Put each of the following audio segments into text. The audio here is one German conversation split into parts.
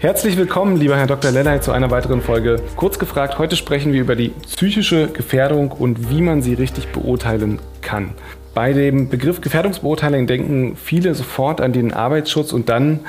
Herzlich willkommen, lieber Herr Dr. Lellay, zu einer weiteren Folge. Kurz gefragt, heute sprechen wir über die psychische Gefährdung und wie man sie richtig beurteilen kann. Bei dem Begriff Gefährdungsbeurteilung denken viele sofort an den Arbeitsschutz und dann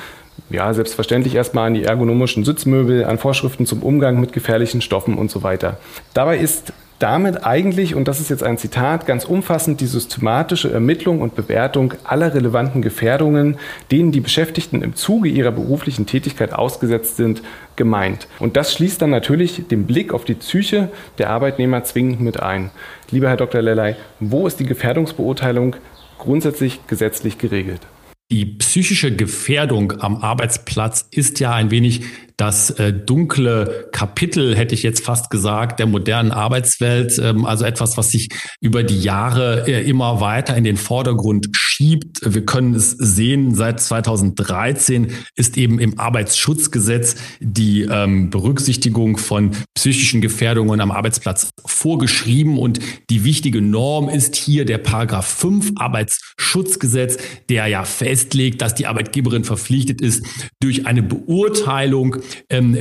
ja, selbstverständlich erstmal an die ergonomischen Sitzmöbel, an Vorschriften zum Umgang mit gefährlichen Stoffen und so weiter. Dabei ist damit eigentlich, und das ist jetzt ein Zitat, ganz umfassend die systematische Ermittlung und Bewertung aller relevanten Gefährdungen, denen die Beschäftigten im Zuge ihrer beruflichen Tätigkeit ausgesetzt sind, gemeint. Und das schließt dann natürlich den Blick auf die Psyche der Arbeitnehmer zwingend mit ein. Lieber Herr Dr. Lellay, wo ist die Gefährdungsbeurteilung grundsätzlich gesetzlich geregelt? Die psychische Gefährdung am Arbeitsplatz ist ja ein wenig das äh, dunkle Kapitel, hätte ich jetzt fast gesagt, der modernen Arbeitswelt. Ähm, also etwas, was sich über die Jahre äh, immer weiter in den Vordergrund schiebt. Wir können es sehen, seit 2013 ist eben im Arbeitsschutzgesetz die ähm, Berücksichtigung von psychischen Gefährdungen am Arbeitsplatz vorgeschrieben. Und die wichtige Norm ist hier der Paragraph 5 Arbeitsschutzgesetz, der ja festlegt, dass die Arbeitgeberin verpflichtet ist, durch eine Beurteilung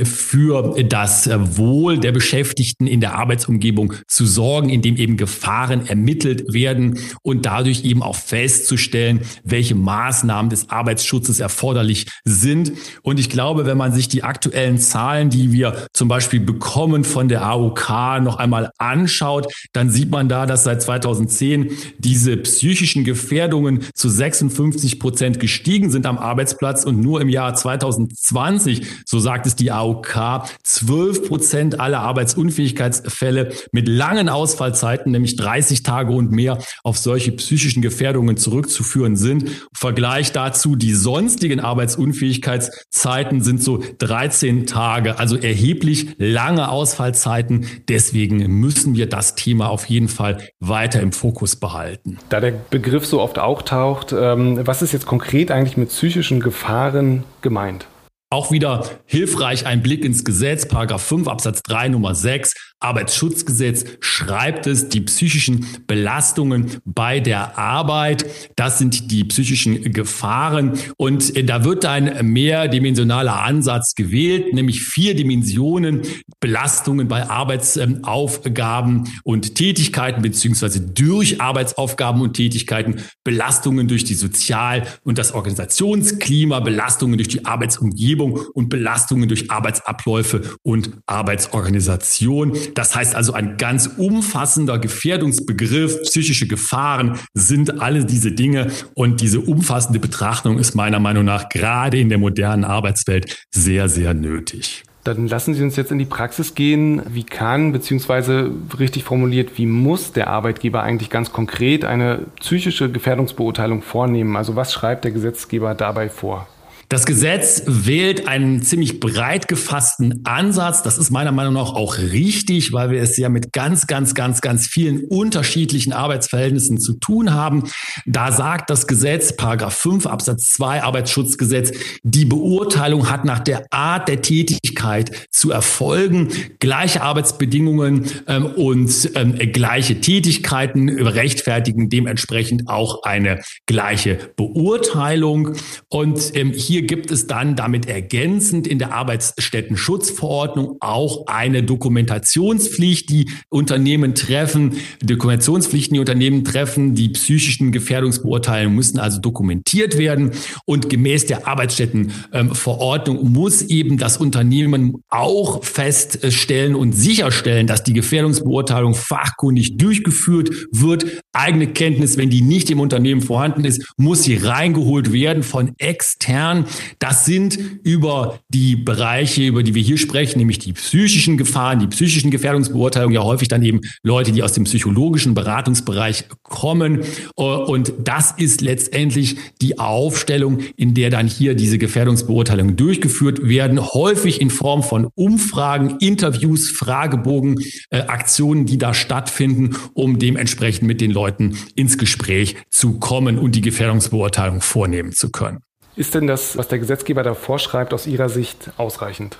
für das Wohl der Beschäftigten in der Arbeitsumgebung zu sorgen, indem eben Gefahren ermittelt werden und dadurch eben auch festzustellen, welche Maßnahmen des Arbeitsschutzes erforderlich sind. Und ich glaube, wenn man sich die aktuellen Zahlen, die wir zum Beispiel bekommen von der AOK noch einmal anschaut, dann sieht man da, dass seit 2010 diese psychischen Gefährdungen zu 56 Prozent gestiegen sind am Arbeitsplatz und nur im Jahr 2020, so sagt sagt es die AOK, 12 Prozent aller Arbeitsunfähigkeitsfälle mit langen Ausfallzeiten, nämlich 30 Tage und mehr, auf solche psychischen Gefährdungen zurückzuführen sind. Vergleich dazu, die sonstigen Arbeitsunfähigkeitszeiten sind so 13 Tage, also erheblich lange Ausfallzeiten. Deswegen müssen wir das Thema auf jeden Fall weiter im Fokus behalten. Da der Begriff so oft auch taucht, ähm, was ist jetzt konkret eigentlich mit psychischen Gefahren gemeint? Auch wieder hilfreich ein Blick ins Gesetz, Paragraph 5 Absatz 3 Nummer 6. Arbeitsschutzgesetz schreibt es, die psychischen Belastungen bei der Arbeit, das sind die psychischen Gefahren. Und äh, da wird ein mehrdimensionaler Ansatz gewählt, nämlich vier Dimensionen Belastungen bei Arbeitsaufgaben und Tätigkeiten, beziehungsweise durch Arbeitsaufgaben und Tätigkeiten, Belastungen durch die Sozial- und das Organisationsklima, Belastungen durch die Arbeitsumgebung und Belastungen durch Arbeitsabläufe und Arbeitsorganisation. Das heißt also ein ganz umfassender Gefährdungsbegriff, psychische Gefahren sind alle diese Dinge und diese umfassende Betrachtung ist meiner Meinung nach gerade in der modernen Arbeitswelt sehr, sehr nötig. Dann lassen Sie uns jetzt in die Praxis gehen. Wie kann, beziehungsweise richtig formuliert, wie muss der Arbeitgeber eigentlich ganz konkret eine psychische Gefährdungsbeurteilung vornehmen? Also was schreibt der Gesetzgeber dabei vor? Das Gesetz wählt einen ziemlich breit gefassten Ansatz. Das ist meiner Meinung nach auch richtig, weil wir es ja mit ganz, ganz, ganz, ganz vielen unterschiedlichen Arbeitsverhältnissen zu tun haben. Da sagt das Gesetz, Paragraph 5 Absatz 2 Arbeitsschutzgesetz, die Beurteilung hat nach der Art der Tätigkeit zu erfolgen. Gleiche Arbeitsbedingungen ähm, und ähm, gleiche Tätigkeiten rechtfertigen dementsprechend auch eine gleiche Beurteilung. Und ähm, hier hier gibt es dann damit ergänzend in der Arbeitsstättenschutzverordnung auch eine Dokumentationspflicht, die Unternehmen treffen. Dokumentationspflichten, die Unternehmen treffen, die psychischen Gefährdungsbeurteilungen müssen also dokumentiert werden. Und gemäß der Arbeitsstättenverordnung muss eben das Unternehmen auch feststellen und sicherstellen, dass die Gefährdungsbeurteilung fachkundig durchgeführt wird. Eigene Kenntnis, wenn die nicht im Unternehmen vorhanden ist, muss sie reingeholt werden von extern Das sind über die Bereiche, über die wir hier sprechen, nämlich die psychischen Gefahren, die psychischen Gefährdungsbeurteilungen, ja häufig dann eben Leute, die aus dem psychologischen Beratungsbereich kommen. Und das ist letztendlich die Aufstellung, in der dann hier diese Gefährdungsbeurteilungen durchgeführt werden, häufig in Form von Umfragen, Interviews, Fragebogen, äh, Aktionen, die da stattfinden, um dementsprechend mit den Leuten ins Gespräch zu kommen und die Gefährdungsbeurteilung vornehmen zu können. Ist denn das, was der Gesetzgeber da vorschreibt, aus Ihrer Sicht ausreichend?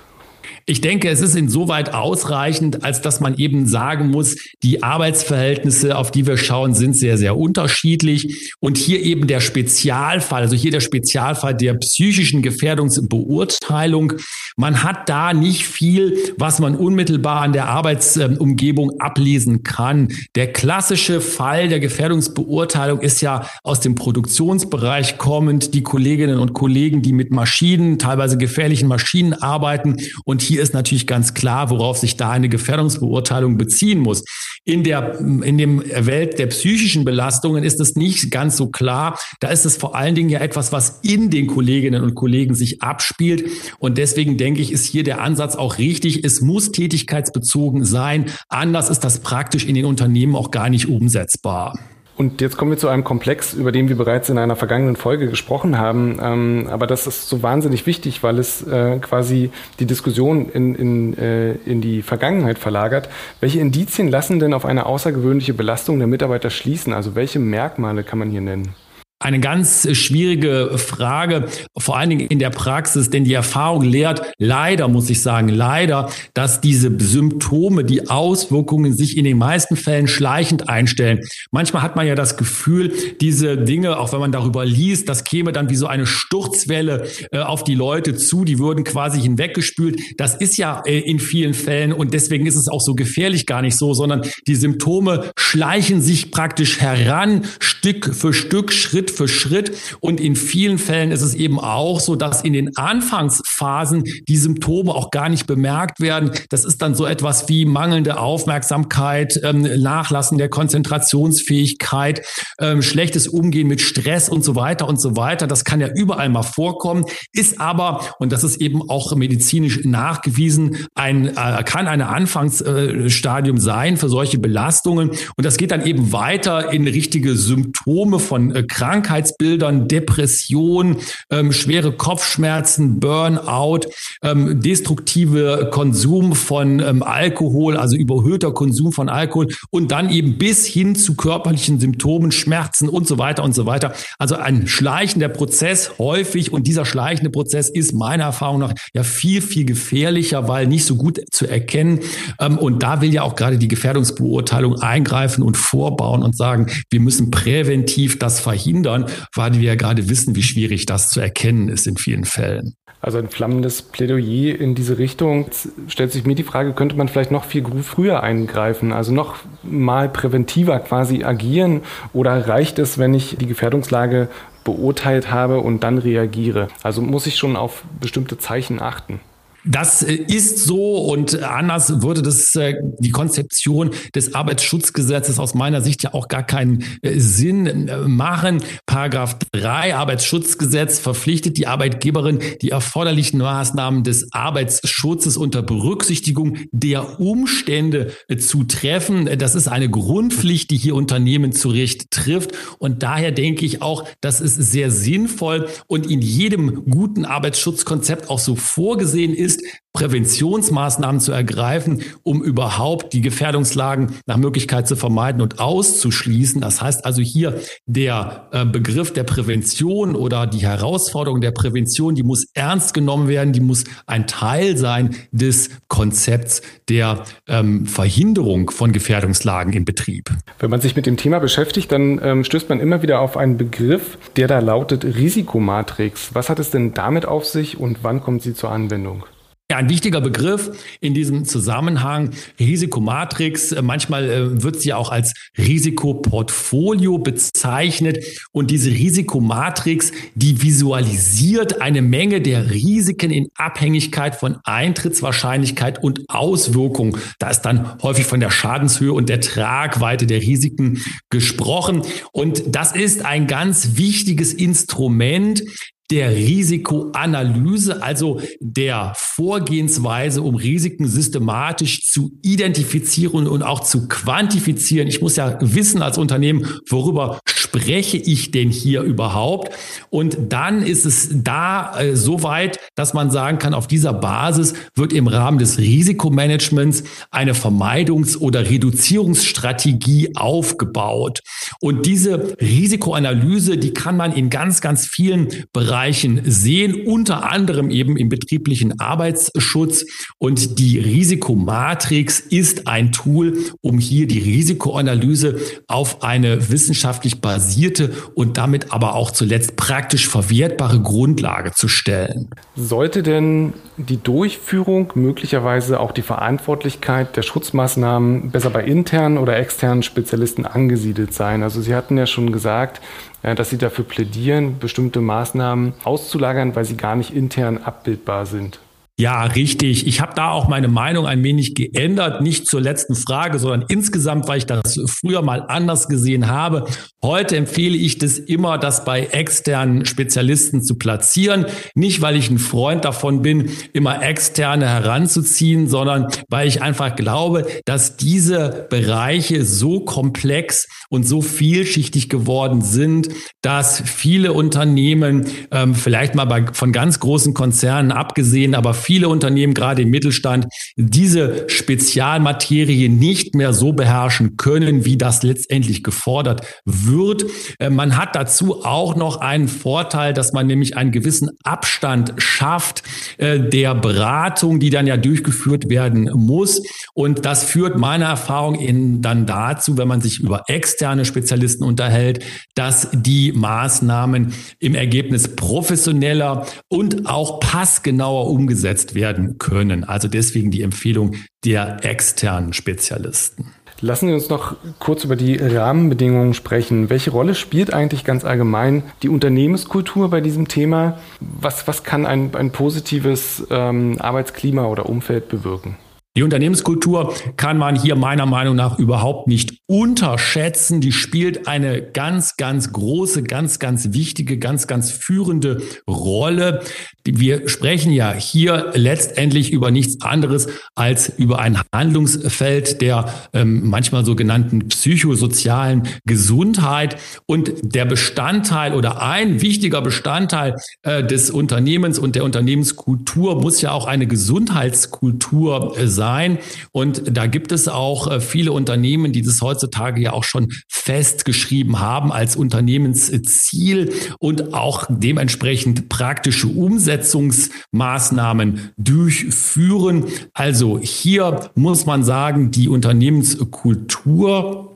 Ich denke, es ist insoweit ausreichend, als dass man eben sagen muss, die Arbeitsverhältnisse, auf die wir schauen, sind sehr, sehr unterschiedlich. Und hier eben der Spezialfall, also hier der Spezialfall der psychischen Gefährdungsbeurteilung. Man hat da nicht viel, was man unmittelbar an der Arbeitsumgebung ablesen kann. Der klassische Fall der Gefährdungsbeurteilung ist ja aus dem Produktionsbereich kommend. Die Kolleginnen und Kollegen, die mit Maschinen, teilweise gefährlichen Maschinen arbeiten und hier ist natürlich ganz klar, worauf sich da eine Gefährdungsbeurteilung beziehen muss. In der, in dem Welt der psychischen Belastungen ist es nicht ganz so klar. Da ist es vor allen Dingen ja etwas, was in den Kolleginnen und Kollegen sich abspielt. Und deswegen denke ich, ist hier der Ansatz auch richtig. Es muss tätigkeitsbezogen sein. Anders ist das praktisch in den Unternehmen auch gar nicht umsetzbar. Und jetzt kommen wir zu einem Komplex, über den wir bereits in einer vergangenen Folge gesprochen haben. Ähm, aber das ist so wahnsinnig wichtig, weil es äh, quasi die Diskussion in, in, äh, in die Vergangenheit verlagert. Welche Indizien lassen denn auf eine außergewöhnliche Belastung der Mitarbeiter schließen? Also welche Merkmale kann man hier nennen? Eine ganz schwierige Frage, vor allen Dingen in der Praxis, denn die Erfahrung lehrt leider, muss ich sagen, leider, dass diese Symptome, die Auswirkungen sich in den meisten Fällen schleichend einstellen. Manchmal hat man ja das Gefühl, diese Dinge, auch wenn man darüber liest, das käme dann wie so eine Sturzwelle äh, auf die Leute zu, die würden quasi hinweggespült. Das ist ja äh, in vielen Fällen und deswegen ist es auch so gefährlich gar nicht so, sondern die Symptome schleichen sich praktisch heran, Stück für Stück, Schritt für Schritt. Und in vielen Fällen ist es eben auch so, dass in den Anfangsphasen die Symptome auch gar nicht bemerkt werden. Das ist dann so etwas wie mangelnde Aufmerksamkeit, ähm, Nachlassen der Konzentrationsfähigkeit, ähm, schlechtes Umgehen mit Stress und so weiter und so weiter. Das kann ja überall mal vorkommen, ist aber, und das ist eben auch medizinisch nachgewiesen, ein, äh, kann ein Anfangsstadium äh, sein für solche Belastungen. Und das geht dann eben weiter in richtige Symptome von äh, Krankheiten Krankheitsbildern, Depression, ähm, schwere Kopfschmerzen, Burnout, ähm, destruktive Konsum von ähm, Alkohol, also überhöhter Konsum von Alkohol und dann eben bis hin zu körperlichen Symptomen, Schmerzen und so weiter und so weiter. Also ein schleichender Prozess häufig und dieser schleichende Prozess ist meiner Erfahrung nach ja viel, viel gefährlicher, weil nicht so gut zu erkennen. Ähm, und da will ja auch gerade die Gefährdungsbeurteilung eingreifen und vorbauen und sagen, wir müssen präventiv das verhindern Kindern, weil wir ja gerade wissen, wie schwierig das zu erkennen ist in vielen Fällen. Also ein flammendes Plädoyer in diese Richtung. Jetzt stellt sich mir die Frage, könnte man vielleicht noch viel früher eingreifen, also noch mal präventiver quasi agieren oder reicht es, wenn ich die Gefährdungslage beurteilt habe und dann reagiere? Also muss ich schon auf bestimmte Zeichen achten? Das äh, ist so und anders würde das äh, die Konzeption des Arbeitsschutzgesetzes aus meiner Sicht ja auch gar keinen äh, Sinn machen. Paragraph 3 Arbeitsschutzgesetz verpflichtet die Arbeitgeberin, die erforderlichen Maßnahmen des Arbeitsschutzes unter Berücksichtigung der Umstände zu treffen. Das ist eine Grundpflicht, die hier Unternehmen zurecht trifft und daher denke ich auch, das ist sehr sinnvoll und in jedem guten Arbeitsschutzkonzept auch so vorgesehen ist, ist, Präventionsmaßnahmen zu ergreifen, um überhaupt die Gefährdungslagen nach Möglichkeit zu vermeiden und auszuschließen. Das heißt also hier der äh, Begriff der Prävention oder die Herausforderung der Prävention, die muss ernst genommen werden, die muss ein Teil sein des Konzepts der ähm, Verhinderung von Gefährdungslagen im Betrieb. Wenn man sich mit dem Thema beschäftigt, dann ähm, stößt man immer wieder auf einen Begriff, der da lautet Risikomatrix. Was hat es denn damit auf sich und wann kommt sie zur Anwendung? Ja, ein wichtiger Begriff in diesem Zusammenhang, Risikomatrix. Manchmal äh, wird sie auch als Risikoportfolio bezeichnet. Und diese Risikomatrix, die visualisiert eine Menge der Risiken in Abhängigkeit von Eintrittswahrscheinlichkeit und Auswirkung. Da ist dann häufig von der Schadenshöhe und der Tragweite der Risiken gesprochen. Und das ist ein ganz wichtiges Instrument, der Risikoanalyse, also der Vorgehensweise, um Risiken systematisch zu identifizieren und auch zu quantifizieren. Ich muss ja wissen als Unternehmen, worüber spreche ich denn hier überhaupt? Und dann ist es da äh, so weit, dass man sagen kann, auf dieser Basis wird im Rahmen des Risikomanagements eine Vermeidungs- oder Reduzierungsstrategie aufgebaut. Und diese Risikoanalyse, die kann man in ganz, ganz vielen Bereichen sehen, unter anderem eben im betrieblichen Arbeitsschutz. Und die Risikomatrix ist ein Tool, um hier die Risikoanalyse auf eine wissenschaftlich basierte und damit aber auch zuletzt praktisch verwertbare Grundlage zu stellen. Sollte denn die Durchführung, möglicherweise auch die Verantwortlichkeit der Schutzmaßnahmen besser bei internen oder externen Spezialisten angesiedelt sein? Also Sie hatten ja schon gesagt, dass Sie dafür plädieren, bestimmte Maßnahmen auszulagern, weil sie gar nicht intern abbildbar sind. Ja, richtig. Ich habe da auch meine Meinung ein wenig geändert, nicht zur letzten Frage, sondern insgesamt, weil ich das früher mal anders gesehen habe. Heute empfehle ich das immer, das bei externen Spezialisten zu platzieren. Nicht, weil ich ein Freund davon bin, immer externe heranzuziehen, sondern weil ich einfach glaube, dass diese Bereiche so komplex und so vielschichtig geworden sind, dass viele Unternehmen, ähm, vielleicht mal bei, von ganz großen Konzernen abgesehen, aber viele Unternehmen, gerade im Mittelstand, diese Spezialmaterie nicht mehr so beherrschen können, wie das letztendlich gefordert wird. Äh, man hat dazu auch noch einen Vorteil, dass man nämlich einen gewissen Abstand schafft äh, der Beratung, die dann ja durchgeführt werden muss. Und das führt meiner Erfahrung in dann dazu, wenn man sich über externe Spezialisten unterhält, dass die Maßnahmen im Ergebnis professioneller und auch passgenauer umgesetzt umgesetzt werden können. Also deswegen die Empfehlung der externen Spezialisten. Lassen Sie uns noch kurz über die Rahmenbedingungen sprechen. Welche Rolle spielt eigentlich ganz allgemein die Unternehmenskultur bei diesem Thema? Was, was kann ein, ein positives ähm, Arbeitsklima oder Umfeld bewirken? Die Unternehmenskultur kann man hier meiner Meinung nach überhaupt nicht unterschätzen. Die spielt eine ganz, ganz große, ganz, ganz wichtige, ganz, ganz führende Rolle. Wir sprechen ja hier letztendlich über nichts anderes als über ein Handlungsfeld der ähm, manchmal sogenannten psychosozialen Gesundheit. Und der Bestandteil oder ein wichtiger Bestandteil äh, des Unternehmens und der Unternehmenskultur muss ja auch eine Gesundheitskultur sein sein. Und da gibt es auch äh, viele Unternehmen, die das heutzutage ja auch schon festgeschrieben haben als Unternehmensziel und auch dementsprechend praktische Umsetzungsmaßnahmen durchführen. Also hier muss man sagen, die Unternehmenskultur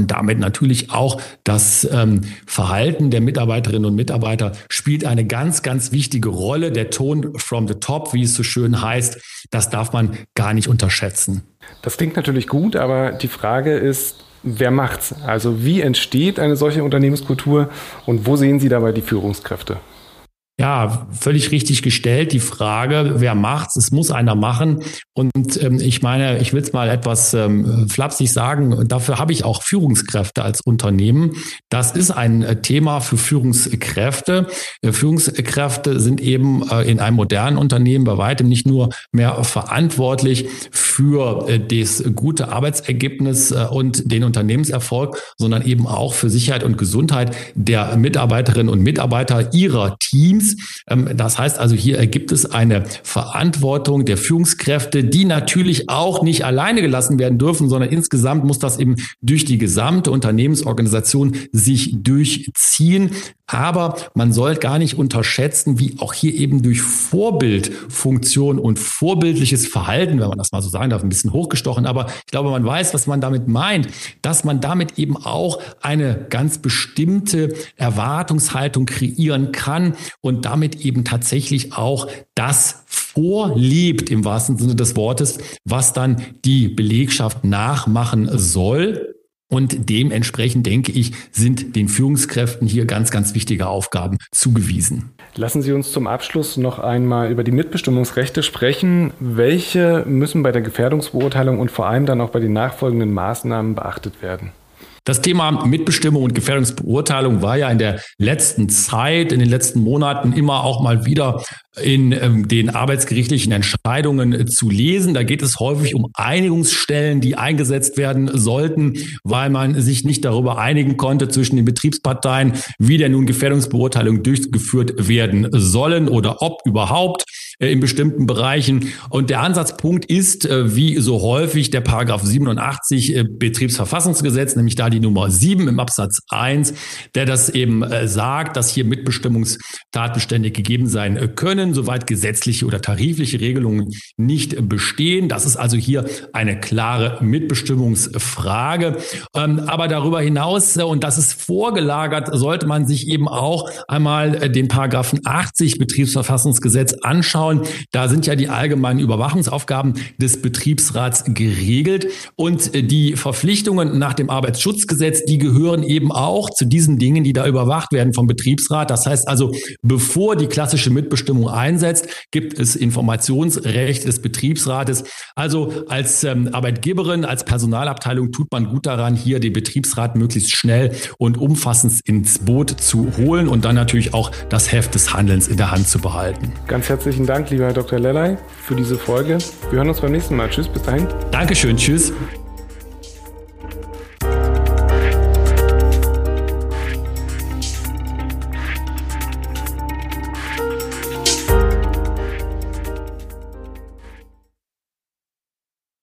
und damit natürlich auch das ähm, Verhalten der Mitarbeiterinnen und Mitarbeiter spielt eine ganz, ganz wichtige Rolle. Der Ton from the top, wie es so schön heißt, das darf man gar nicht unterschätzen. Das klingt natürlich gut, aber die Frage ist, wer macht's? Also wie entsteht eine solche Unternehmenskultur und wo sehen Sie dabei die Führungskräfte? Ja, völlig richtig gestellt. Die Frage, wer macht's? Es muss einer machen. Und ähm, ich meine, ich will es mal etwas ähm, flapsig sagen, dafür habe ich auch Führungskräfte als Unternehmen. Das ist ein äh, Thema für Führungskräfte. Äh, Führungskräfte sind eben äh, in einem modernen Unternehmen bei weitem nicht nur mehr verantwortlich für äh, das gute Arbeitsergebnis äh, und den Unternehmenserfolg, sondern eben auch für Sicherheit und Gesundheit der Mitarbeiterinnen und Mitarbeiter ihrer Teams. Ähm, das heißt also, hier gibt es eine Verantwortung der Führungskräfte, die natürlich auch nicht alleine gelassen werden dürfen, sondern insgesamt muss das eben durch die gesamte Unternehmensorganisation sich durchziehen. Aber man soll gar nicht unterschätzen, wie auch hier eben durch Vorbildfunktion und vorbildliches Verhalten, wenn man das mal so sagen darf, ein bisschen hochgestochen, aber ich glaube, man weiß, was man damit meint, dass man damit eben auch eine ganz bestimmte Erwartungshaltung kreieren kann und damit eben tatsächlich auch das vorlebt im wahrsten Sinne des Wortes, was dann die Belegschaft nachmachen soll. Und dementsprechend denke ich, sind den Führungskräften hier ganz, ganz wichtige Aufgaben zugewiesen. Lassen Sie uns zum Abschluss noch einmal über die Mitbestimmungsrechte sprechen. Welche müssen bei der Gefährdungsbeurteilung und vor allem dann auch bei den nachfolgenden Maßnahmen beachtet werden? Das Thema Mitbestimmung und Gefährdungsbeurteilung war ja in der letzten Zeit, in den letzten Monaten immer auch mal wieder in ähm, den arbeitsgerichtlichen Entscheidungen zu lesen. Da geht es häufig um Einigungsstellen, die eingesetzt werden sollten, weil man sich nicht darüber einigen konnte zwischen den Betriebsparteien, wie denn nun Gefährdungsbeurteilungen durchgeführt werden sollen oder ob überhaupt äh, in bestimmten Bereichen. Und der Ansatzpunkt ist, äh, wie so häufig, der Paragraph 87 äh, Betriebsverfassungsgesetz, nämlich da die Nummer 7 im Absatz 1, der das eben sagt, dass hier Mitbestimmungstatbestände gegeben sein können, soweit gesetzliche oder tarifliche Regelungen nicht bestehen. Das ist also hier eine klare Mitbestimmungsfrage. Ähm, aber darüber hinaus, und das ist vorgelagert, sollte man sich eben auch einmal den Paragraphen 80 Betriebsverfassungsgesetz anschauen. Da sind ja die allgemeinen Überwachungsaufgaben des Betriebsrats geregelt und äh, die Verpflichtungen nach dem Arbeitsschutzgesetz, die gehören eben auch zu diesen Dingen, die da überwacht werden vom Betriebsrat. Das heißt also, bevor die klassische Mitbestimmung einsetzt, gibt es Informationsrecht des Betriebsrates. Also als ähm, Arbeitgeberin, als Personalabteilung tut man gut daran, hier den Betriebsrat möglichst schnell und umfassend ins Boot zu holen und dann natürlich auch das Heft des Handelns in der Hand zu behalten. Ganz herzlichen Dank. Dank, lieber Herr Dr. Lellay, für diese Folge. Wir hören uns beim nächsten Mal. Tschüss, bis dahin. Dankeschön, tschüss.